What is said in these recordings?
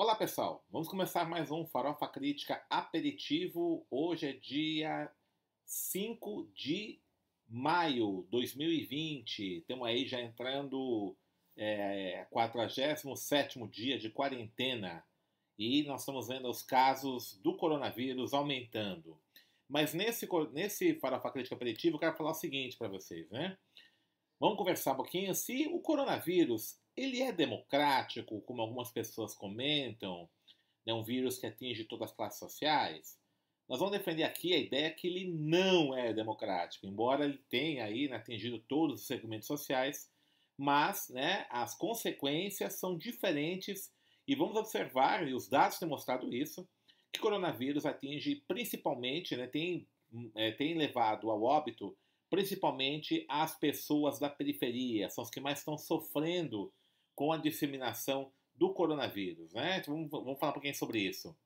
Olá pessoal, vamos começar mais um Farofa Crítica Aperitivo. Hoje é dia 5 de maio de 2020. Estamos aí já entrando é, 47 dia de quarentena e nós estamos vendo os casos do coronavírus aumentando. Mas nesse, nesse Farofa Crítica Aperitivo eu quero falar o seguinte para vocês, né? Vamos conversar um pouquinho se o coronavírus ele é democrático, como algumas pessoas comentam, é um vírus que atinge todas as classes sociais. Nós vamos defender aqui a ideia que ele não é democrático, embora ele tenha aí né, atingido todos os segmentos sociais, mas né, as consequências são diferentes e vamos observar, e os dados têm mostrado isso, que coronavírus atinge principalmente, né, tem, é, tem levado ao óbito principalmente as pessoas da periferia, são os que mais estão sofrendo com a disseminação do coronavírus. Né? Então, vamos, vamos falar um pouquinho sobre isso.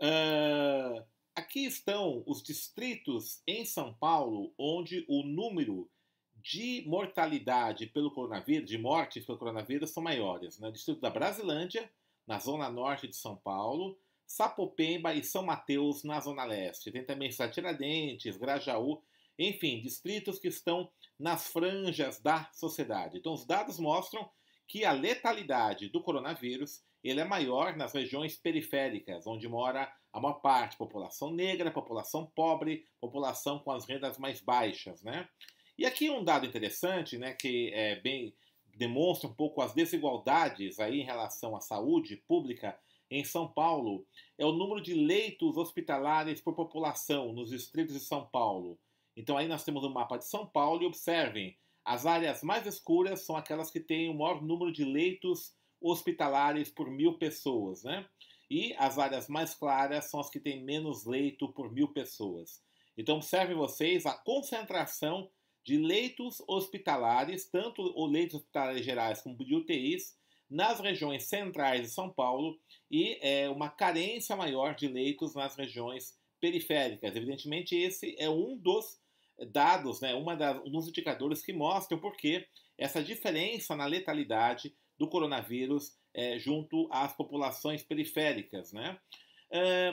Uh, aqui estão os distritos em São Paulo onde o número de mortalidade pelo coronavírus, de mortes pelo coronavírus, são maiores. Né? O distrito da Brasilândia, na zona norte de São Paulo, Sapopemba e São Mateus, na zona leste. Tem também Tiradentes, Grajaú, enfim, distritos que estão nas franjas da sociedade. Então, os dados mostram que a letalidade do coronavírus ele é maior nas regiões periféricas, onde mora a maior parte, população negra, população pobre, população com as rendas mais baixas, né? E aqui um dado interessante, né, que é bem demonstra um pouco as desigualdades aí em relação à saúde pública em São Paulo, é o número de leitos hospitalares por população nos distritos de São Paulo. Então aí nós temos um mapa de São Paulo e observem, as áreas mais escuras são aquelas que têm o maior número de leitos hospitalares por mil pessoas, né? E as áreas mais claras são as que têm menos leito por mil pessoas. Então observem vocês a concentração de leitos hospitalares, tanto os leitos hospitalares gerais como de UTIs, nas regiões centrais de São Paulo e é, uma carência maior de leitos nas regiões periféricas. Evidentemente, esse é um dos dados, né, uma das, um dos indicadores que mostram porque essa diferença na letalidade do coronavírus é, junto às populações periféricas. Né?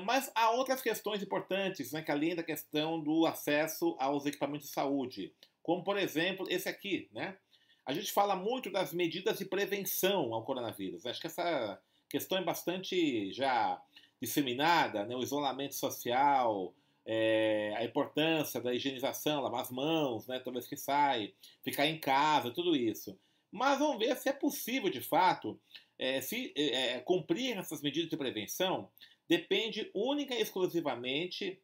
Mas há outras questões importantes, né, que além da questão do acesso aos equipamentos de saúde, como por exemplo esse aqui. Né? A gente fala muito das medidas de prevenção ao coronavírus. Acho que essa questão é bastante já disseminada, né? o isolamento social, é, a importância da higienização, lavar as mãos, né, toda vez que sai, ficar em casa, tudo isso. Mas vamos ver se é possível, de fato, é, se é, é, cumprir essas medidas de prevenção depende única e exclusivamente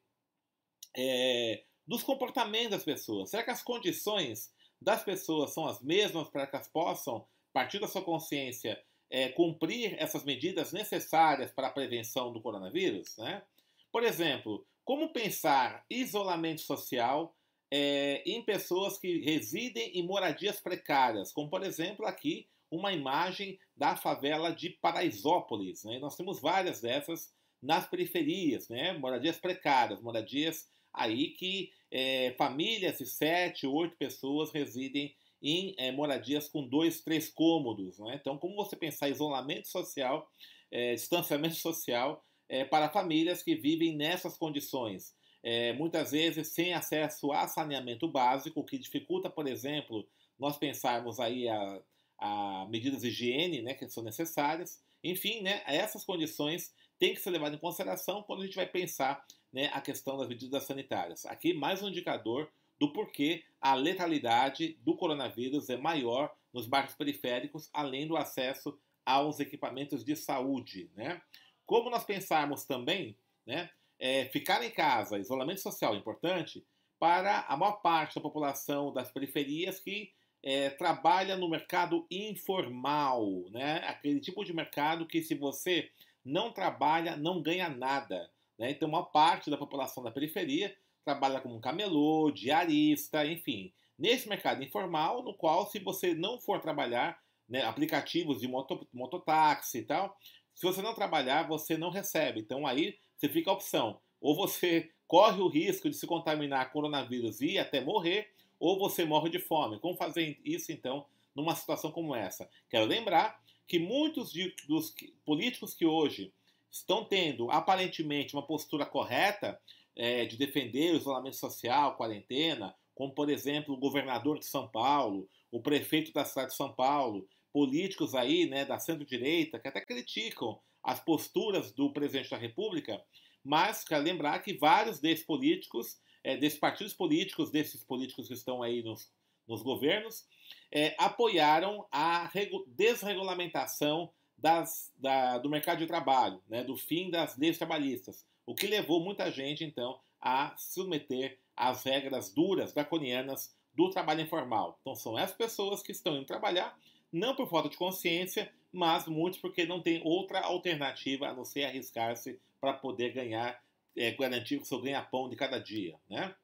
é, dos comportamentos das pessoas. Será que as condições das pessoas são as mesmas para que elas possam, a partir da sua consciência, é, cumprir essas medidas necessárias para a prevenção do coronavírus? Né? Por exemplo, como pensar isolamento social é, em pessoas que residem em moradias precárias, como por exemplo aqui uma imagem da favela de Paraisópolis. Né? Nós temos várias dessas nas periferias, né? moradias precárias, moradias aí que é, famílias de sete, oito pessoas residem em é, moradias com dois, três cômodos. Né? Então, como você pensar isolamento social, é, distanciamento social é, para famílias que vivem nessas condições. É, muitas vezes sem acesso a saneamento básico, o que dificulta, por exemplo, nós pensarmos aí a, a medidas de higiene né, que são necessárias. Enfim, né, essas condições têm que ser levadas em consideração quando a gente vai pensar né, a questão das medidas sanitárias. Aqui, mais um indicador do porquê a letalidade do coronavírus é maior nos bairros periféricos, além do acesso aos equipamentos de saúde. Né? Como nós pensarmos também, né, é, ficar em casa, isolamento social é importante para a maior parte da população das periferias que é, trabalha no mercado informal, né, aquele tipo de mercado que se você não trabalha, não ganha nada. Né? Então, uma parte da população da periferia trabalha como camelô, diarista, enfim. Nesse mercado informal, no qual, se você não for trabalhar, né, aplicativos de moto, mototáxi e tal, se você não trabalhar, você não recebe. Então aí você fica a opção. Ou você corre o risco de se contaminar com coronavírus e até morrer, ou você morre de fome. Como fazer isso então numa situação como essa? Quero lembrar que muitos dos políticos que hoje estão tendo aparentemente uma postura correta é, de defender o isolamento social, quarentena, como por exemplo o governador de São Paulo, o prefeito da cidade de São Paulo, políticos aí né, da centro-direita que até criticam as posturas do presidente da República, mas quero lembrar que vários desses políticos, é, desses partidos políticos, desses políticos que estão aí nos, nos governos, é, apoiaram a desregulamentação das, da, do mercado de trabalho, né, do fim das leis trabalhistas, o que levou muita gente, então, a submeter às regras duras, draconianas do trabalho informal. Então, são essas pessoas que estão indo trabalhar, não por falta de consciência, mas muitos porque não tem outra alternativa a não ser arriscar-se para poder ganhar, é, garantir o seu ganha-pão de cada dia, né?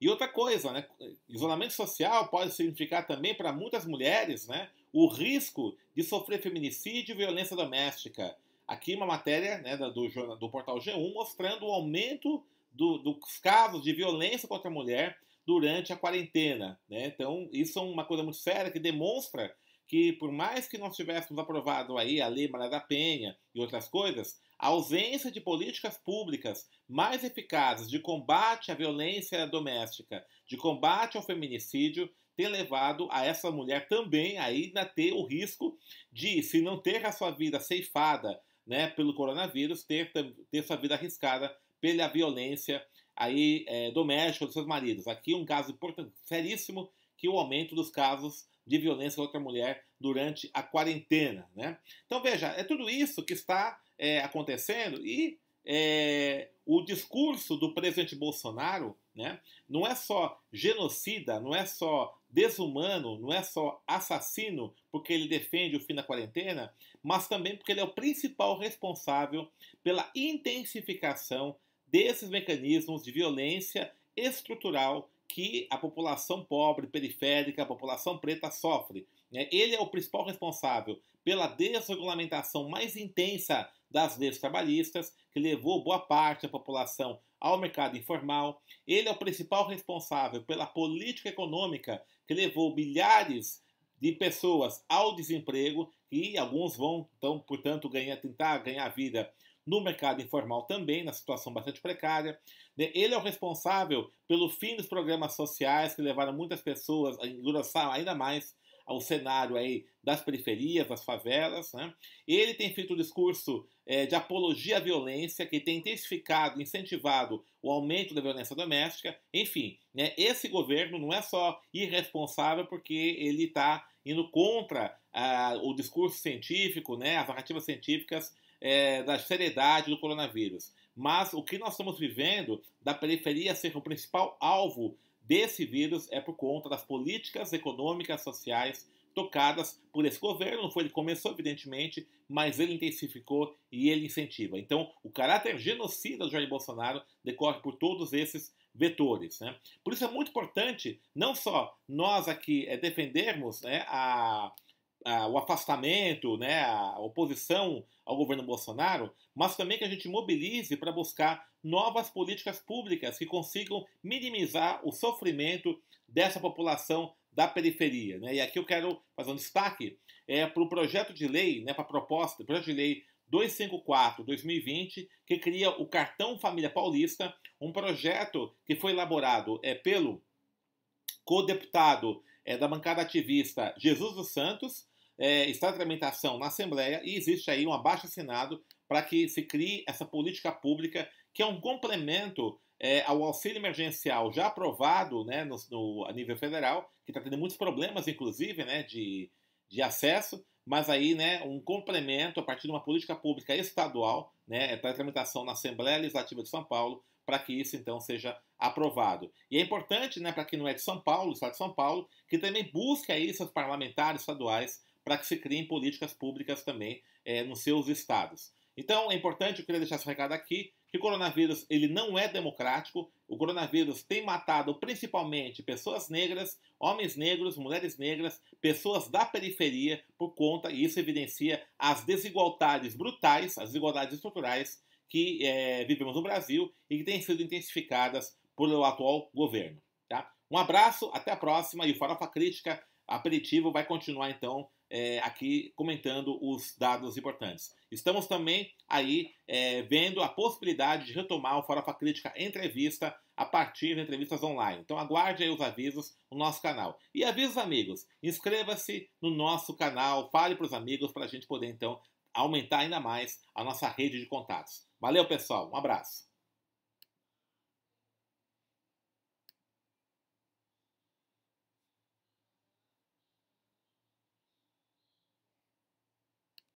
E outra coisa, né? Isolamento social pode significar também para muitas mulheres, né? O risco de sofrer feminicídio e violência doméstica. Aqui uma matéria né, do, do portal G1 mostrando o aumento do, dos casos de violência contra a mulher durante a quarentena. Né? Então, isso é uma coisa muito séria que demonstra que, por mais que nós tivéssemos aprovado aí a Lei Maria da Penha e outras coisas, a ausência de políticas públicas mais eficazes de combate à violência doméstica, de combate ao feminicídio, tem levado a essa mulher também ainda ter o risco de, se não ter a sua vida ceifada né, pelo coronavírus, ter, ter sua vida arriscada pela violência aí, é, doméstica dos seus maridos. Aqui um caso importante, seríssimo, que o aumento dos casos de violência contra a mulher durante a quarentena. Né? Então veja, é tudo isso que está é, acontecendo e é, o discurso do presidente Bolsonaro né, não é só genocida, não é só desumano, não é só assassino porque ele defende o fim da quarentena, mas também porque ele é o principal responsável pela intensificação desses mecanismos de violência estrutural que a população pobre, periférica, a população preta sofre. Né? Ele é o principal responsável pela desregulamentação mais intensa das leis trabalhistas, que levou boa parte da população ao mercado informal. Ele é o principal responsável pela política econômica que levou milhares de pessoas ao desemprego e alguns vão, então, portanto, ganhar, tentar ganhar vida no mercado informal também, na situação bastante precária. Ele é o responsável pelo fim dos programas sociais que levaram muitas pessoas a engrossar ainda mais ao cenário aí das periferias, das favelas. Né? Ele tem feito um discurso é, de apologia à violência, que tem intensificado, incentivado o aumento da violência doméstica. Enfim, né, esse governo não é só irresponsável porque ele está indo contra ah, o discurso científico, né, as narrativas científicas é, da seriedade do coronavírus. Mas o que nós estamos vivendo da periferia ser o principal alvo desse vírus é por conta das políticas econômicas, sociais tocadas por esse governo. Não foi ele começou, evidentemente, mas ele intensificou e ele incentiva. Então, o caráter genocida do Jair Bolsonaro decorre por todos esses vetores. Né? Por isso é muito importante não só nós aqui é, defendermos né, a, a, o afastamento, né, a oposição ao governo Bolsonaro, mas também que a gente mobilize para buscar novas políticas públicas que consigam minimizar o sofrimento dessa população da periferia. Né? E aqui eu quero fazer um destaque é, para o projeto de lei, né, para a proposta, projeto de lei 254-2020, que cria o Cartão Família Paulista, um projeto que foi elaborado é, pelo co-deputado é, da bancada ativista Jesus dos Santos, é, está tramitação na Assembleia e existe aí um abaixo assinado para que se crie essa política pública que é um complemento é, ao auxílio emergencial já aprovado né, no, no a nível federal, que está tendo muitos problemas, inclusive, né, de, de acesso, mas aí né, um complemento a partir de uma política pública estadual, né, para a tramitação na Assembleia Legislativa de São Paulo, para que isso então seja aprovado. E é importante, né, para quem não é de São Paulo, Estado de São Paulo, que também busque aí seus parlamentares estaduais para que se criem políticas públicas também é, nos seus estados. Então é importante, eu queria deixar esse recado aqui, que o coronavírus ele não é democrático, o coronavírus tem matado principalmente pessoas negras, homens negros, mulheres negras, pessoas da periferia, por conta, e isso evidencia as desigualdades brutais, as desigualdades estruturais que é, vivemos no Brasil e que têm sido intensificadas pelo atual governo. Tá? Um abraço, até a próxima e o Farofa Crítica Aperitivo vai continuar então é, aqui comentando os dados importantes. Estamos também aí é, vendo a possibilidade de retomar o Farofa Crítica Entrevista a partir de entrevistas online. Então aguarde aí os avisos no nosso canal. E avisa os amigos, inscreva-se no nosso canal, fale para os amigos para a gente poder então aumentar ainda mais a nossa rede de contatos. Valeu, pessoal. Um abraço.